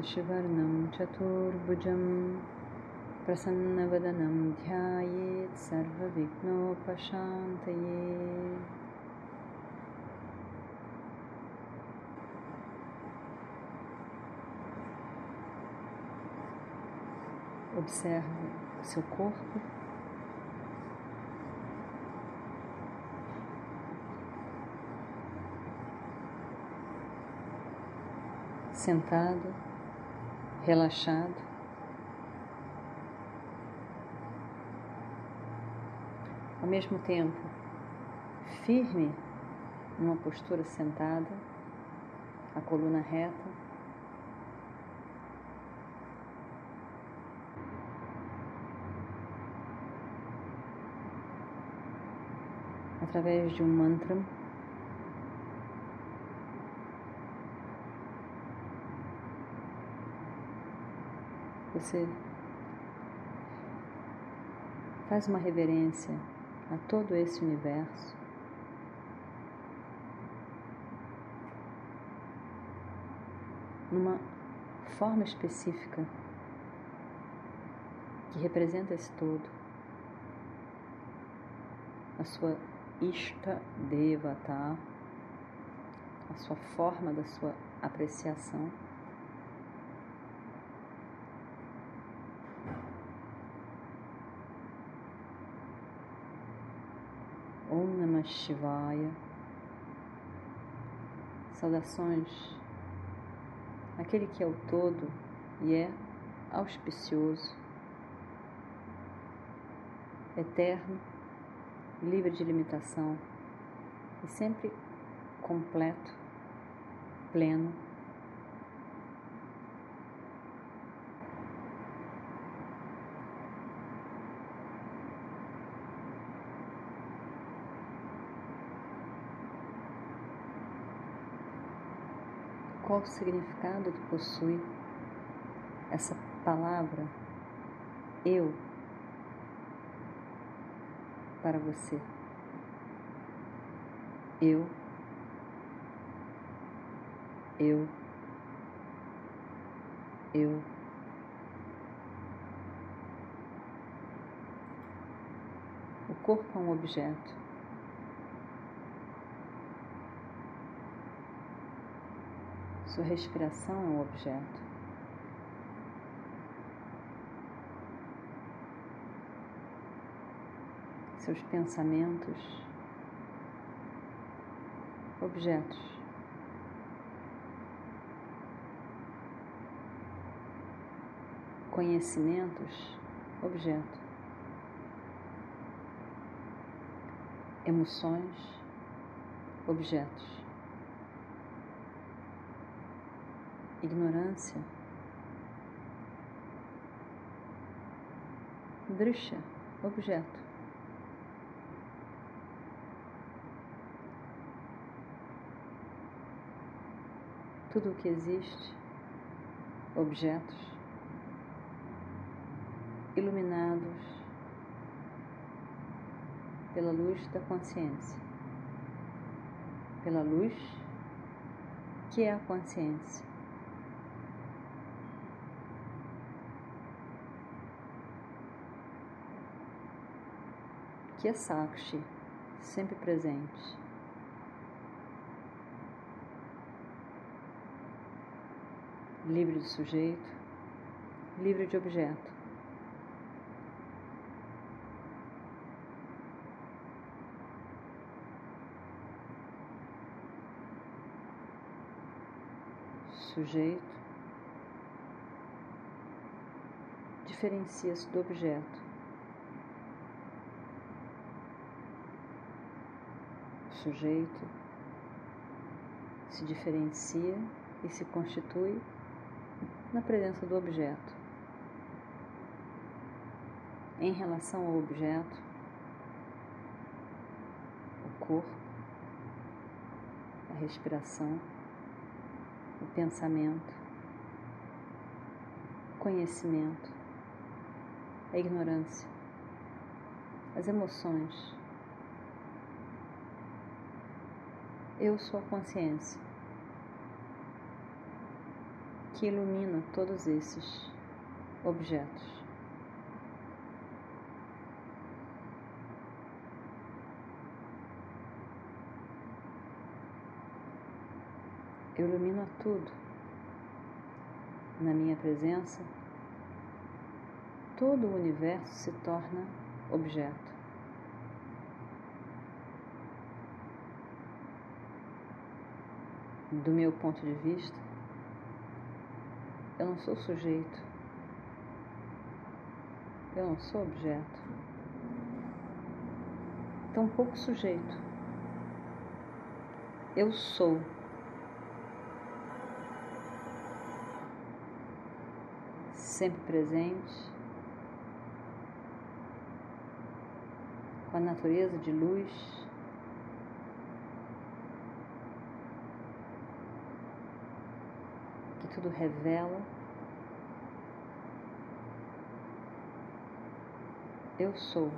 शशिवर्णं चतुर्भुजं प्रसन्नवदनं ध्यायेत् सर्वविघ्नोपशान्तये Observe o seu corpo. Sentado relaxado. Ao mesmo tempo, firme numa postura sentada, a coluna reta. Através de um mantra Você faz uma reverência a todo esse universo. Numa forma específica que representa esse todo, a sua Ishta Devata, a sua forma da sua apreciação. Shivaya. Saudações aquele que é o todo e é auspicioso, eterno, livre de limitação e sempre completo, pleno qual o significado que possui essa palavra eu para você. Eu, eu, eu. O corpo é um objeto. Sua respiração é um objeto. Seus pensamentos, objetos. Conhecimentos, objeto. Emoções, objetos. Ignorância, drishya, objeto. Tudo o que existe, objetos, iluminados pela luz da consciência, pela luz que é a consciência. Que é Sakshi, sempre presente. Livre de sujeito, livre de objeto. Sujeito diferencia-se do objeto. Sujeito se diferencia e se constitui na presença do objeto. Em relação ao objeto, o corpo, a respiração, o pensamento, o conhecimento, a ignorância, as emoções. Eu sou a consciência que ilumina todos esses objetos. Eu ilumino a tudo. Na minha presença, todo o universo se torna objeto. Do meu ponto de vista, eu não sou sujeito, eu não sou objeto, tão pouco sujeito. Eu sou. Sempre presente, com a natureza de luz. Que tudo revela. Eu sou.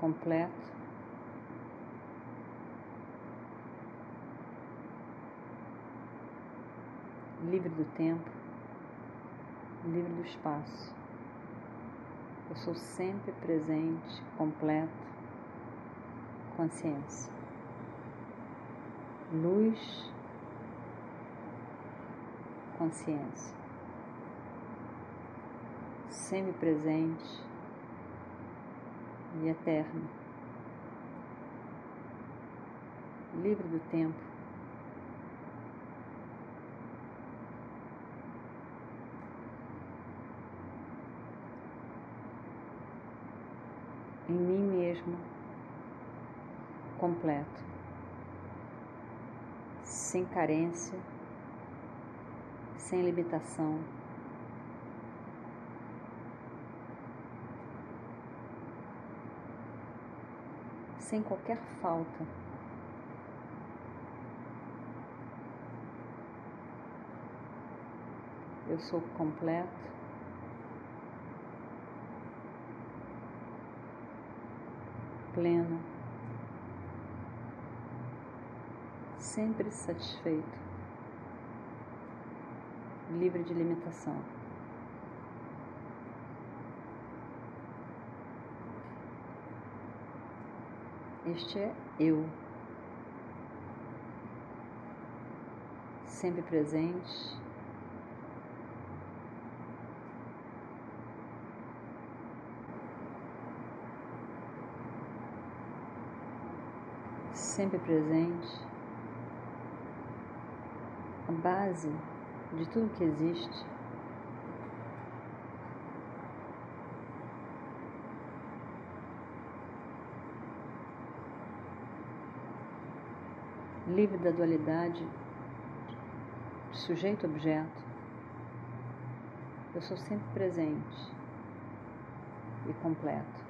Completo. Livre do tempo livre do espaço. Eu sou sempre presente, completo, consciência. Luz, consciência. Sempre presente e eterno. Livre do tempo em mim mesmo completo, sem carência, sem limitação. Sem qualquer falta. Eu sou completo pleno, sempre satisfeito, livre de limitação. Este é eu, sempre presente, sempre presente, a base de tudo que existe. Livre da dualidade sujeito-objeto, eu sou sempre presente e completo.